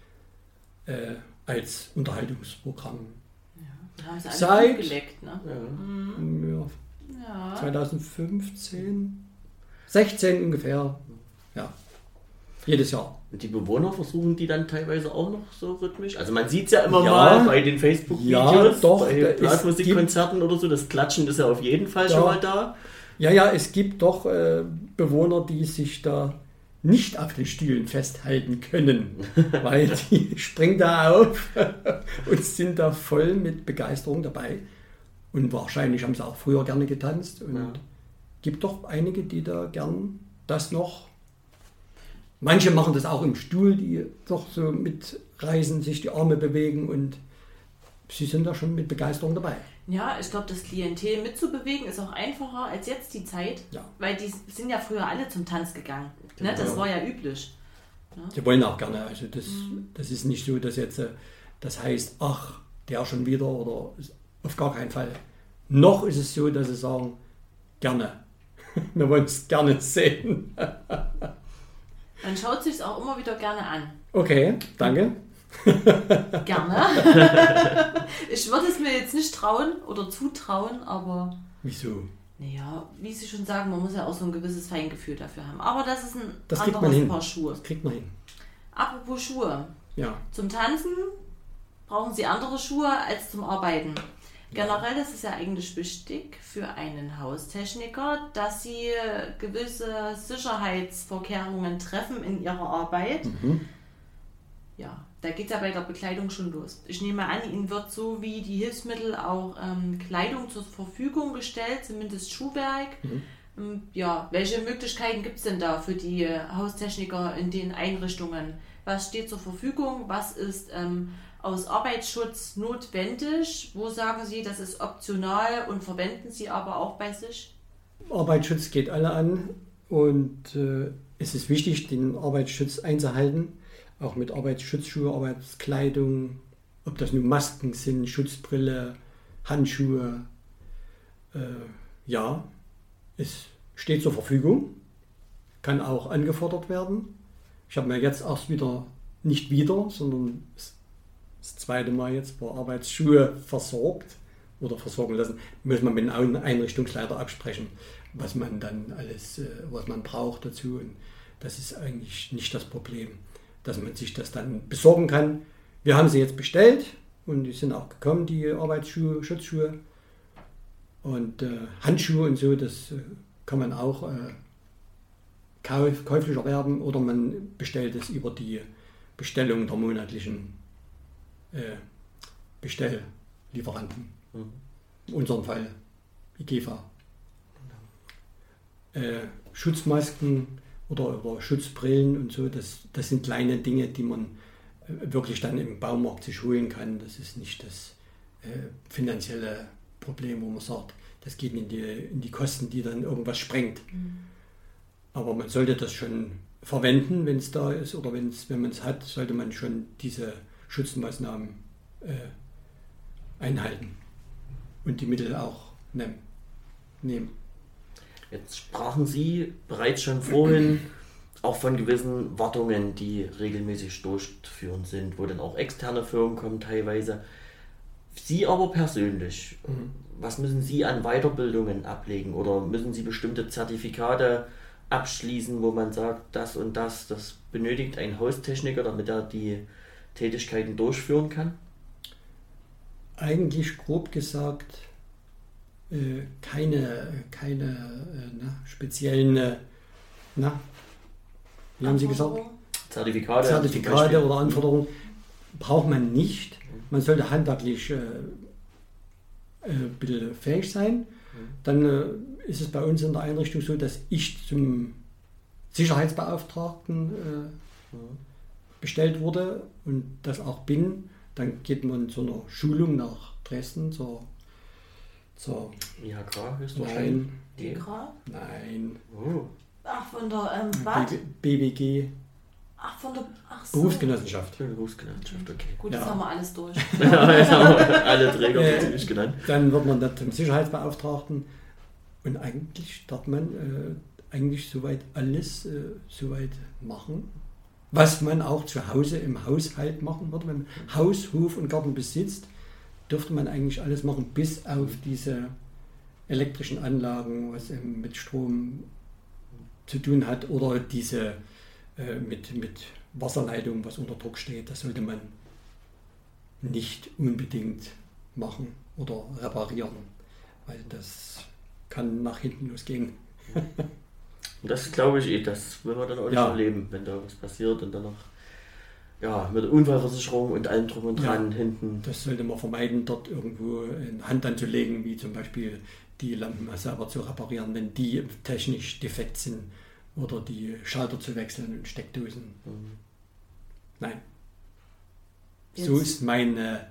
äh, als Unterhaltungsprogramm. Ja, haben sie Seit geleckt, ne? ja, mhm. ja, 2015, 16 ungefähr. Ja. Jedes Jahr. Und die Bewohner versuchen die dann teilweise auch noch so rhythmisch? Also man sieht es ja immer ja, mal bei den Facebook-Videos, ja, bei Blasmusikkonzerten oder so, das Klatschen ist ja auf jeden Fall ja. schon mal da. Ja, ja, es gibt doch äh, Bewohner, die sich da nicht auf den Stühlen festhalten können, [LAUGHS] weil die springen da auf [LAUGHS] und sind da voll mit Begeisterung dabei. Und wahrscheinlich haben sie auch früher gerne getanzt. Und ja. gibt doch einige, die da gern das noch Manche machen das auch im Stuhl, die doch so mitreisen, sich die Arme bewegen und sie sind da schon mit Begeisterung dabei. Ja, ich glaube, das Klientel mitzubewegen ist auch einfacher als jetzt die Zeit, ja. weil die sind ja früher alle zum Tanz gegangen. Genau. Ne? Das war ja üblich. Ne? Die wollen auch gerne. Also das, mhm. das ist nicht so, dass jetzt äh, das heißt, ach, der schon wieder oder auf gar keinen Fall. Noch ist es so, dass sie sagen, gerne. [LAUGHS] Wir wollen es gerne sehen. Man schaut sich es auch immer wieder gerne an. Okay, danke. Gerne. [LAUGHS] ich würde es mir jetzt nicht trauen oder zutrauen, aber. Wieso? Naja, wie Sie schon sagen, man muss ja auch so ein gewisses Feingefühl dafür haben. Aber das ist ein das anderes Paar Schuhe. Das kriegt man hin. Apropos Schuhe. Ja. Zum Tanzen brauchen Sie andere Schuhe als zum Arbeiten. Generell ist es ja eigentlich wichtig für einen Haustechniker, dass sie gewisse Sicherheitsvorkehrungen treffen in ihrer Arbeit. Mhm. Ja, da geht es ja bei der Bekleidung schon los. Ich nehme an, Ihnen wird so wie die Hilfsmittel auch ähm, Kleidung zur Verfügung gestellt, zumindest Schuhwerk. Mhm. Ähm, ja, welche Möglichkeiten gibt es denn da für die Haustechniker in den Einrichtungen? Was steht zur Verfügung? Was ist ähm, aus Arbeitsschutz notwendig? Wo sagen Sie, das ist optional und verwenden Sie aber auch bei sich? Arbeitsschutz geht alle an und äh, es ist wichtig, den Arbeitsschutz einzuhalten, auch mit Arbeitsschutzschuhe, Arbeitskleidung, ob das nun Masken sind, Schutzbrille, Handschuhe. Äh, ja, es steht zur Verfügung, kann auch angefordert werden. Ich habe mir jetzt erst wieder, nicht wieder, sondern das zweite Mal jetzt paar Arbeitsschuhe versorgt oder versorgen lassen, muss man mit dem Einrichtungsleiter absprechen, was man dann alles, äh, was man braucht dazu. Und das ist eigentlich nicht das Problem, dass man sich das dann besorgen kann. Wir haben sie jetzt bestellt und die sind auch gekommen, die Arbeitsschuhe, Schutzschuhe und äh, Handschuhe und so, das äh, kann man auch äh, käuflich erwerben oder man bestellt es über die Bestellung der monatlichen äh, Bestelllieferanten. Mhm. In unserem Fall IGEFA. Äh, Schutzmasken oder, oder, Schutzbrillen und so, das, das sind kleine Dinge, die man äh, wirklich dann im Baumarkt sich holen kann. Das ist nicht das äh, finanzielle Problem, wo man sagt, das geht in die, in die Kosten, die dann irgendwas sprengt. Mhm. Aber man sollte das schon verwenden, wenn es da ist oder wenn's, wenn man es hat, sollte man schon diese Schutzmaßnahmen äh, einhalten und die Mittel auch nehmen. Jetzt sprachen Sie bereits schon vorhin auch von gewissen Wartungen, die regelmäßig durchzuführen sind, wo dann auch externe Firmen kommen teilweise. Sie aber persönlich, mhm. was müssen Sie an Weiterbildungen ablegen oder müssen Sie bestimmte Zertifikate abschließen, wo man sagt, das und das, das benötigt ein Haustechniker, damit er die Tätigkeiten durchführen kann? eigentlich grob gesagt keine, keine äh, na, speziellen, äh, na, wie haben Sie gesagt? Zertifikate, Zertifikate oder Anforderungen braucht man nicht. Man sollte handwerklich äh, ein bisschen fähig sein. Dann äh, ist es bei uns in der Einrichtung so, dass ich zum Sicherheitsbeauftragten äh, bestellt wurde und das auch bin. Dann geht man zu einer Schulung nach Dresden, zur, zur IHK Nein, DK? nein, Oh. Ach, von der ähm, was? BB, BWG, Ach, von der. Ach so. Berufsgenossenschaft. Berufsgenossenschaft, okay. Gut, jetzt Ja. haben wir alles durch. [LAUGHS] Ja, jetzt haben wir alle Träger Äh, ziemlich genannt. Dann wird man da zum Sicherheitsbeauftragten und eigentlich darf man äh, eigentlich soweit alles äh, soweit machen, was man auch zu Hause im Haushalt machen würde. Wenn man Haus, Hof und Garten besitzt, dürfte man eigentlich alles machen, bis auf diese elektrischen Anlagen, was eben mit Strom zu tun hat oder diese äh, mit, mit Wasserleitung, was unter Druck steht, das sollte man nicht unbedingt machen oder reparieren, weil das kann nach hinten losgehen. [LAUGHS] Das glaube ich eh, das will man dann auch nicht Ja. erleben, wenn da was passiert und dann noch ja, mit der Unfallversicherung und allem drum und Ja. dran hinten. Das sollte man vermeiden, dort irgendwo eine Hand anzulegen, wie zum Beispiel die Lampen selber zu reparieren, wenn die technisch defekt sind oder die Schalter zu wechseln und Steckdosen. Mhm. Nein. So Jetzt- ist meine,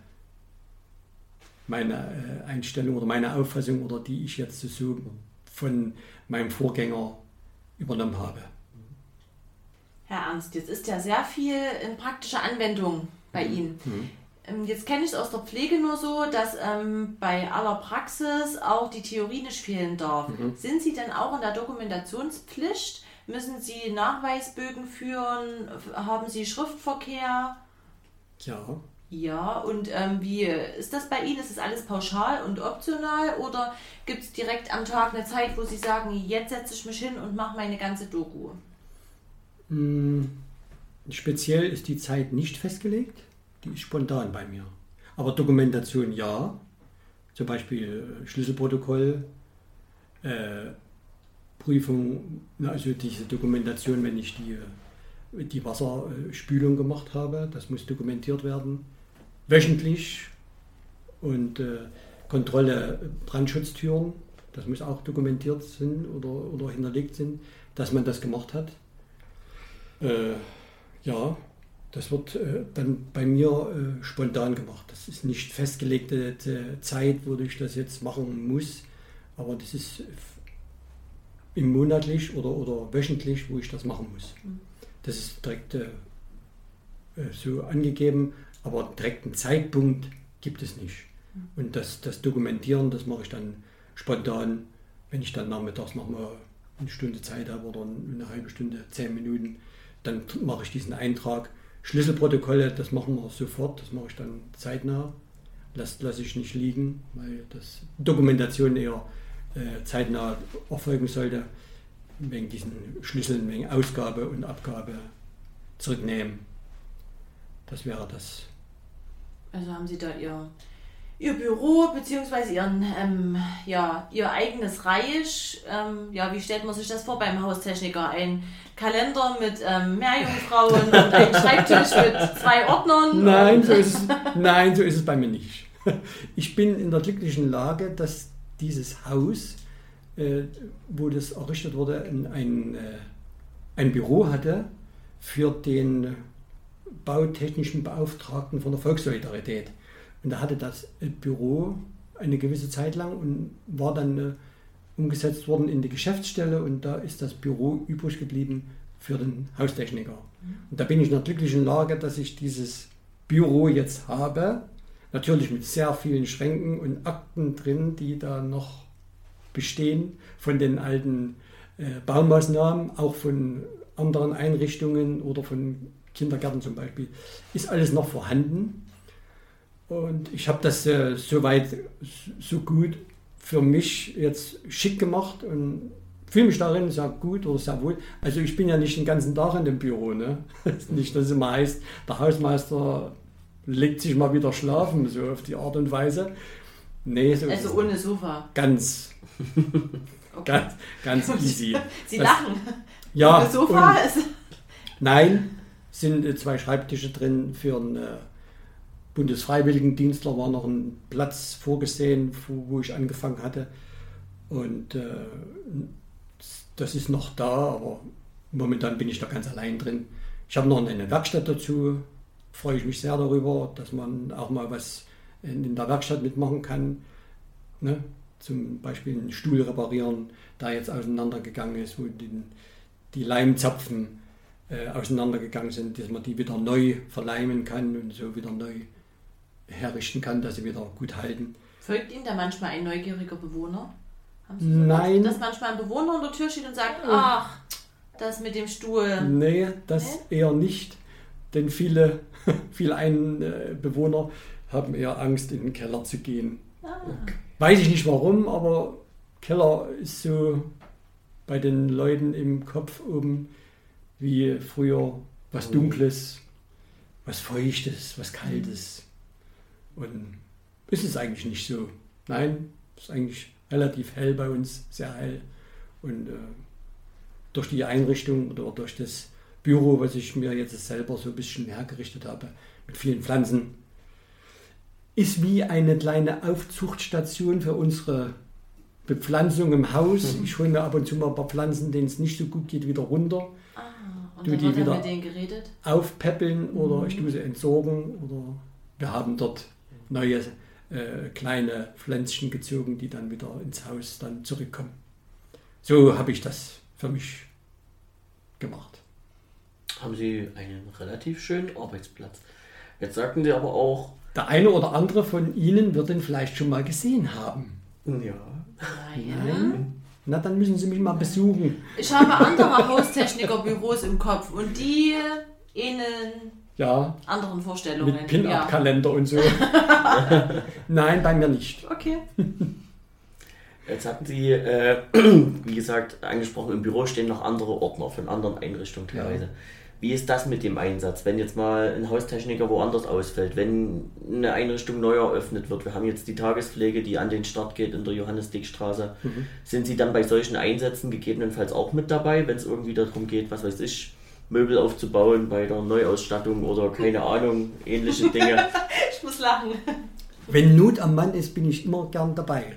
meine äh, Einstellung oder meine Auffassung oder die ich jetzt so von meinem Vorgänger übernommen habe. Herr Ernst, jetzt ist ja sehr viel in praktischer Anwendung bei Ihnen. Ähm, Jetzt kenne ich es aus der Pflege nur so, dass ähm, bei aller Praxis auch die Theorie nicht fehlen darf. Sind Sie denn auch in der Dokumentationspflicht? Müssen Sie Nachweisbögen führen? Haben Sie Schriftverkehr? Ja, Ja, und ähm, wie ist das bei Ihnen? Ist es alles pauschal und optional oder gibt es direkt am Tag eine Zeit, wo Sie sagen, jetzt setze ich mich hin und mache meine ganze Doku? Mm, Speziell ist die Zeit nicht festgelegt, die ist spontan bei mir. Aber Dokumentation ja, zum Beispiel äh, Schlüsselprotokoll, äh, Prüfung, also diese Dokumentation, wenn ich die, äh, die Wasserspülung gemacht habe, das muss dokumentiert werden, wöchentlich und äh, Kontrolle äh, Brandschutztüren, das muss auch dokumentiert sind oder, oder hinterlegt sind, dass man das gemacht hat. Äh, ja, das wird äh, dann bei mir äh, spontan gemacht. Das ist nicht festgelegte äh, Zeit, wo ich das jetzt machen muss, aber das ist im monatlich oder, oder wöchentlich, wo ich das machen muss. Das ist direkt äh, äh, so angegeben, aber direkt einen Zeitpunkt gibt es nicht. Und das, das Dokumentieren, das mache ich dann spontan, wenn ich dann nachmittags nochmal eine Stunde Zeit habe oder eine halbe Stunde, zehn Minuten, dann mache ich diesen Eintrag. Schlüsselprotokolle, das machen wir sofort, das mache ich dann zeitnah. Das lasse ich nicht liegen, weil das Dokumentation eher äh, zeitnah erfolgen sollte, wegen diesen Schlüsseln, wegen Ausgabe und Abgabe zurücknehmen. Das wäre das. Also haben Sie da Ihr, Ihr Büro bzw. Ihren, ähm, ja, Ihr eigenes Reich. Ähm, ja, wie stellt man sich das vor beim Haustechniker? Ein Kalender mit ähm, Meerjungfrauen und ein [LAUGHS] Schreibtisch mit zwei Ordnern? Nein, so ist es, [LAUGHS] nein, so ist es bei mir nicht. Ich bin in der glücklichen Lage, dass dieses Haus, äh, wo das errichtet wurde, ein, ein, äh, ein Büro hatte für den bautechnischen Beauftragten von der Volkssolidarität. Und er hatte das äh, Büro eine gewisse Zeit lang und war dann äh, umgesetzt worden in die Geschäftsstelle und da ist das Büro übrig geblieben für den Haustechniker. Und da bin ich in der glücklichen Lage, dass ich dieses Büro jetzt habe, natürlich mit sehr vielen Schränken und Akten drin, die da noch bestehen von den alten äh, Baumaßnahmen, auch von anderen Einrichtungen oder von Kindergärten zum Beispiel, ist alles noch vorhanden. Und ich habe das äh, soweit so gut für mich jetzt schick gemacht und fühle mich darin sehr gut oder sehr wohl. Also ich bin ja nicht den ganzen Tag in dem Büro. Ne? [LAUGHS] nicht, dass es immer heißt, der Hausmeister legt sich mal wieder schlafen, so auf die Art und Weise. Nee, so Also ohne Sofa. ganz, [LAUGHS] Okay. ganz, ganz easy. [LAUGHS] Sie Das- lachen. Ja, Ohne Sofa ist. Nein, sind äh, zwei Schreibtische drin. Für einen äh, Bundesfreiwilligendienstler war noch ein Platz vorgesehen, wo, ich angefangen hatte. Und äh, das ist noch da, aber momentan bin ich da ganz allein drin. Ich habe noch eine Werkstatt dazu. Freue ich mich sehr darüber, dass man auch mal was in, in der Werkstatt mitmachen kann. Ne? Zum Beispiel einen Stuhl reparieren, der jetzt auseinandergegangen ist, wo die, die Leimzapfen äh, auseinandergegangen sind, dass man die wieder neu verleimen kann und so wieder neu herrichten kann, dass sie wieder gut halten. Folgt Ihnen da manchmal ein neugieriger Bewohner? Haben Sie Nein. Dass manchmal ein Bewohner an der Tür steht und sagt, ach, das mit dem Stuhl. Nee, das eher nicht, denn viele, [LAUGHS] viele Einbewohner haben eher Angst, in den Keller zu gehen. Ah, Weiß ich nicht warum, aber Keller ist so bei den Leuten im Kopf oben wie früher was Dunkles, was Feuchtes, was Kaltes. Und ist es eigentlich nicht so. Nein, es ist eigentlich relativ hell bei uns, sehr hell. Und äh, durch die Einrichtung oder durch das Büro, was ich mir jetzt selber so ein bisschen hergerichtet habe, mit vielen Pflanzen, ist wie eine kleine Aufzuchtstation für unsere Bepflanzung im Haus. Ich hole mir ab und zu mal ein paar Pflanzen, denen es nicht so gut geht, wieder runter, ah. Und Du, die wieder- mit denen geredet. aufpäppeln oder ich tue sie entsorgen oder wir haben dort neue äh, kleine Pflänzchen gezogen, die dann wieder ins Haus dann zurückkommen. So habe ich das für mich gemacht. Haben Sie einen relativ schönen Arbeitsplatz. Jetzt sagten Sie aber auch, Der eine oder andere von Ihnen wird ihn vielleicht schon mal gesehen haben. ja, Nein? Na, dann müssen Sie mich mal besuchen. Ich habe andere Haustechnikerbüros im Kopf und die ähneln Ja, anderen Vorstellungen. mit Pin-Up-Kalender und so. [LAUGHS] Nein, bei mir nicht. Okay. Jetzt hatten Sie, äh, wie gesagt, angesprochen, im Büro stehen noch andere Ordner von anderen Einrichtungen teilweise. Wie ist das mit dem Einsatz, wenn jetzt mal ein Haustechniker woanders ausfällt, wenn eine Einrichtung neu eröffnet wird? Wir haben jetzt die Tagespflege, die an den Start geht in der Johannes-Dick-Straße. Sind Sie dann bei solchen Einsätzen gegebenenfalls auch mit dabei, wenn es irgendwie darum geht, was weiß ich, Möbel aufzubauen bei der Neuausstattung oder keine [LAUGHS] Ahnung, ähnliche Dinge? [LAUGHS] Ich muss lachen. Wenn Not am Mann ist, bin ich immer gern dabei.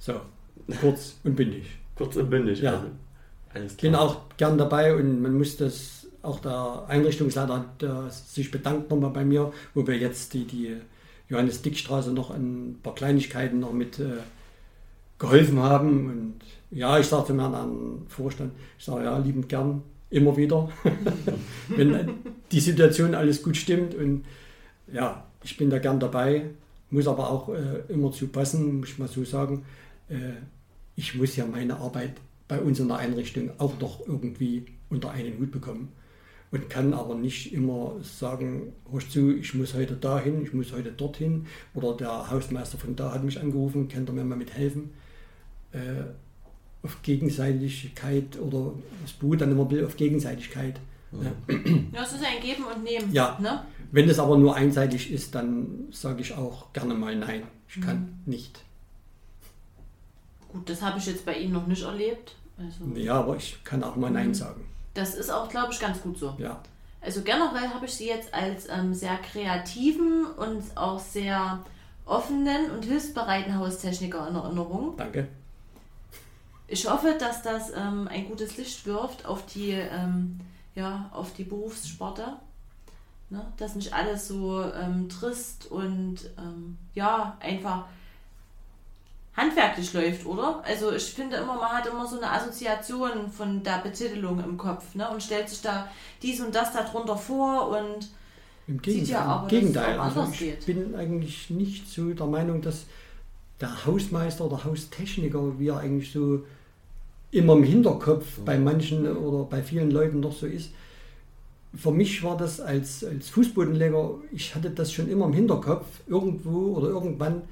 So, kurz und bündig. Kurz und bündig. Ja. Also. Alles Ich bin auch gern dabei und man muss das, auch der Einrichtungsleiter hat äh, sich bedankt nochmal bei mir, wo wir jetzt die, die Johannes-Dick-Straße noch ein paar Kleinigkeiten noch mit äh, geholfen haben. Und ja, ich sagte mir an den Vorstand, ich sage ja, liebend gern, immer wieder, [LAUGHS] wenn die Situation alles gut stimmt. Und ja, ich bin da gern dabei, muss aber auch äh, immer zu passen, muss ich mal so sagen. Äh, ich muss ja meine Arbeit bei uns in der Einrichtung auch noch irgendwie unter einen Hut bekommen. Und kann aber nicht immer sagen, hörst zu, ich muss heute dahin, ich muss heute dorthin. Oder der Hausmeister von da hat mich angerufen, kann er mir mal mithelfen. Äh, auf Gegenseitigkeit oder das beruht dann immer auf Gegenseitigkeit. Ne? Ja, es ist ein Geben und Nehmen. Ja. Ne? Wenn es aber nur einseitig ist, dann sage ich auch gerne mal nein. Ich kann nicht. Gut, das habe ich jetzt bei Ihnen noch nicht erlebt. Also, Ja, aber ich kann auch mal nein sagen. Das ist auch, glaube ich, ganz gut so. Ja. Also generell habe ich Sie jetzt als ähm, sehr kreativen und auch sehr offenen und hilfsbereiten Haustechniker in Erinnerung. Danke. Ich hoffe, dass das ähm, ein gutes Licht wirft auf die, ähm, ja, auf die Berufssparte. Ne? Dass nicht alles so ähm, trist und ähm, ja, einfach handwerklich läuft, oder? Also ich finde immer, man hat immer so eine Assoziation von der Betitelung im Kopf ne? und stellt sich da dies und das darunter vor und Im Sieht Gegenteil. ja aber, Im dass Gegenteil. es auch Also anders ich geht. bin eigentlich nicht so der Meinung, dass der Hausmeister oder Haustechniker, wie er eigentlich so immer im Hinterkopf bei manchen oder bei vielen Leuten noch so ist. Für mich war das als, als Fußbodenleger, ich hatte das schon immer im Hinterkopf, irgendwo oder irgendwann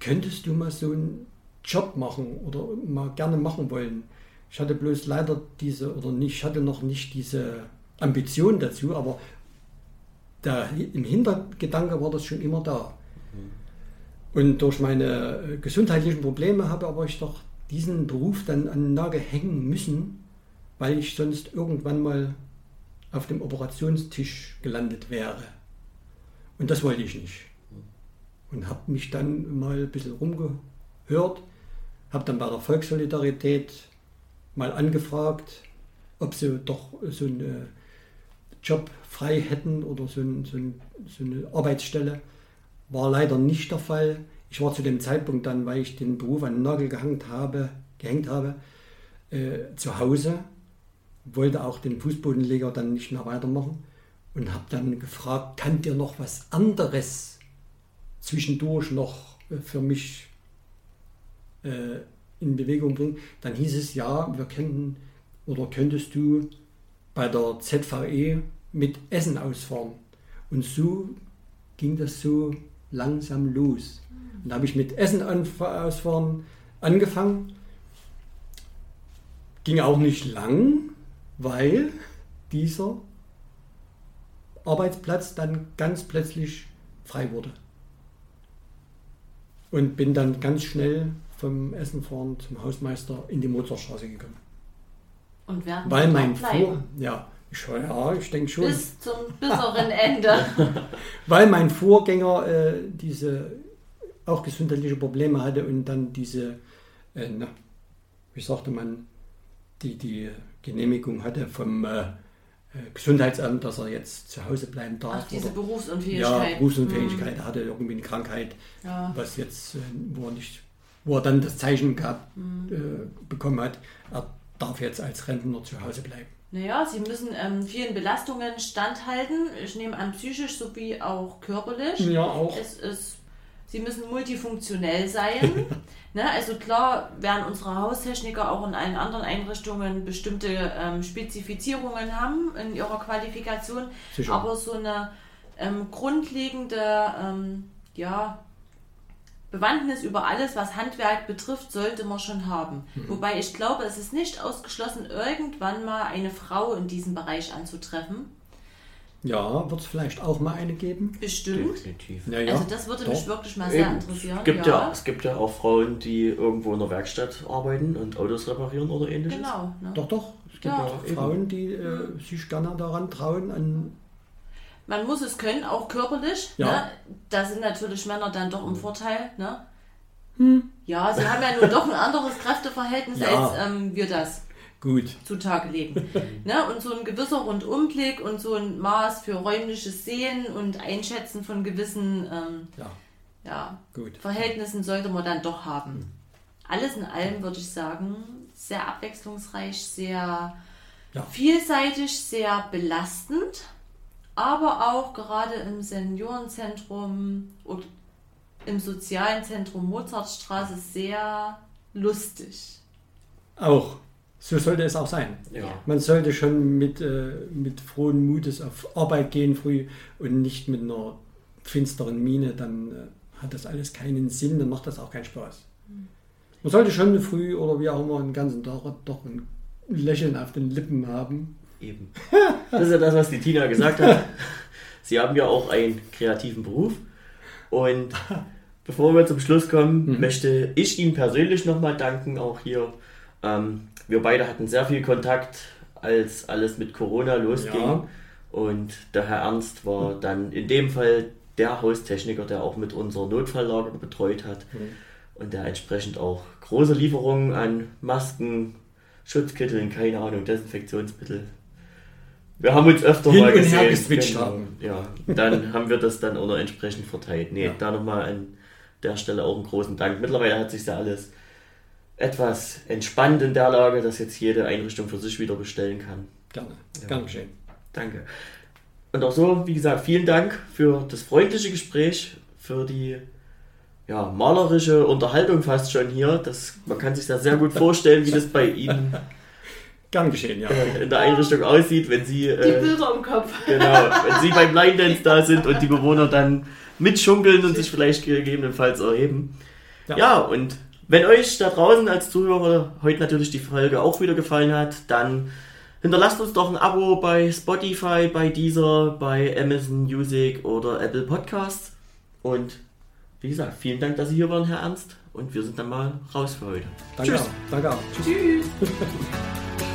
könntest du mal so einen Job machen oder mal gerne machen wollen. Ich hatte bloß leider diese, oder nicht, ich hatte noch nicht diese Ambition dazu, aber da, im Hintergedanke war das schon immer da. Und durch meine äh, gesundheitlichen Probleme habe aber ich doch diesen Beruf dann an den Nagel hängen müssen, weil ich sonst irgendwann mal auf dem Operationstisch gelandet wäre. Und das wollte ich nicht. Und habe mich dann mal ein bisschen rumgehört, habe dann bei der Volkssolidarität mal angefragt, ob sie doch so einen Job frei hätten oder so, ein, so, ein, so eine Arbeitsstelle. War leider nicht der Fall. Ich war zu dem Zeitpunkt dann, weil ich den Beruf an den Nagel gehängt habe, gehängt habe äh, zu Hause, wollte auch den Fußbodenleger dann nicht mehr weitermachen und habe dann gefragt, kann dir noch was anderes zwischendurch noch äh, für mich äh, in Bewegung bringen? Dann hieß es ja, wir könnten oder könntest du bei der ZVE mit Essen ausfahren. Und so ging das so langsam los. Und da habe ich mit Essen ausfahren angefangen. Ging auch nicht lang, weil dieser Arbeitsplatz dann ganz plötzlich frei wurde. Und bin dann ganz schnell vom Essenfahren zum Hausmeister in die Mozartstraße gekommen. Und werden Weil mein. Vor, ja, ja, ich denke schon. Bis zum bitteren Ende. [LAUGHS] Weil mein Vorgänger äh, diese auch gesundheitliche Probleme hatte und dann diese, äh, na, wie sagte man, die, die Genehmigung hatte vom äh, äh, Gesundheitsamt, dass er jetzt zu Hause bleiben darf. Ach, diese oder- Berufsunfähigkeit. ja, Berufsunfähigkeit. Er hatte irgendwie eine Krankheit, Hm. Ja. was jetzt, äh, wo er nicht, wo er dann das Zeichen gab, Hm. äh, bekommen hat, er darf jetzt als Rentner zu Hause bleiben. Naja, sie müssen ähm, vielen Belastungen standhalten. Ich nehme an, psychisch sowie auch körperlich. Ja, auch. Es ist, sie müssen multifunktionell sein. [LAUGHS] ne? Also klar werden unsere Haustechniker auch in allen anderen Einrichtungen bestimmte ähm, Spezifizierungen haben in ihrer Qualifikation. Sicher. Aber so eine ähm, grundlegende ähm, ja, Bewandtnis über alles, was Handwerk betrifft, sollte man schon haben. Mhm. Wobei ich glaube, es ist nicht ausgeschlossen, irgendwann mal eine Frau in diesem Bereich anzutreffen. Ja, wird es vielleicht auch mal eine geben? Bestimmt. Definitiv. Ja, ja. Also das würde mich Doch. wirklich mal sehr Eben. interessieren. Es gibt ja. es gibt ja auch Frauen, die irgendwo in der Werkstatt arbeiten und Autos reparieren oder ähnliches. Genau. Ne? Doch, doch. Es gibt Ja. ja, Frauen, die äh, sich gerne daran trauen, an Man muss es können, auch körperlich. Ja. Ne? Da sind natürlich Männer dann doch im Vorteil. Ne? Hm. Ja, sie haben ja nun doch ein anderes Kräfteverhältnis, Ja. als ähm, wir das gut. zutage legen. [LAUGHS] ne? Und so ein gewisser Rundumblick und so ein Maß für räumliches Sehen und Einschätzen von gewissen ähm, Ja, ja, gut. Verhältnissen sollte man dann doch haben. Alles in allem würde ich sagen, sehr abwechslungsreich, sehr vielseitig, sehr belastend, aber auch gerade im Seniorenzentrum und im sozialen Zentrum Mozartstraße sehr lustig. Auch. So sollte es auch sein. Ja. Man sollte schon mit, äh, mit frohen Mutes auf Arbeit gehen früh und nicht mit einer finsteren Miene. Dann äh, hat das alles keinen Sinn, dann macht das auch keinen Spaß. Man sollte schon früh oder wie auch immer den ganzen Tag doch ein Lächeln auf den Lippen haben. Eben. Das ist ja das, was die Tina gesagt hat. [LAUGHS] Sie haben ja auch einen kreativen Beruf. Und bevor wir zum Schluss kommen, möchte ich Ihnen persönlich nochmal danken, auch hier. Ähm, wir beide hatten sehr viel Kontakt, als alles mit Corona losging. Ja. Und der Herr Ernst war dann in dem Fall der Haustechniker, der auch mit unserer Notfalllager betreut hat. Und der entsprechend auch große Lieferungen an Masken, Schutzkitteln, keine Ahnung, Desinfektionsmittel. Wir haben uns öfter Hin mal und gesehen. her geswitcht genau. haben. Ja, dann [LAUGHS] haben wir das dann auch noch entsprechend verteilt. Nee, Ja. da nochmal an der Stelle auch einen großen Dank. Mittlerweile hat sich ja alles etwas entspannt in der Lage, dass jetzt jede Einrichtung für sich wieder bestellen kann. Gerne. Ja. Gern geschehen. Danke. Und auch so, wie gesagt, vielen Dank für das freundliche Gespräch, für die ja, malerische Unterhaltung fast schon hier. Das, man kann sich das sehr gut vorstellen, wie das bei Ihnen [LAUGHS] Gern geschehen, ja. äh, in der Einrichtung aussieht, wenn Sie, Die äh, Bilder im Kopf. genau, wenn Sie beim Line Dance [LAUGHS] da sind und die Bewohner dann mitschunkeln und sich vielleicht gegebenenfalls erheben. Ja. Ja, und wenn euch da draußen als Zuhörer heute natürlich die Folge auch wieder gefallen hat, dann Hinterlasst uns doch ein Abo bei Spotify, bei Deezer, bei Amazon Music oder Apple Podcasts. Und wie gesagt, vielen Dank, dass Sie hier waren, Herr Ernst. Und wir sind dann mal raus für heute. Danke Tschüss. auch. Danke auch. Tschüss. Tschüss. [LAUGHS]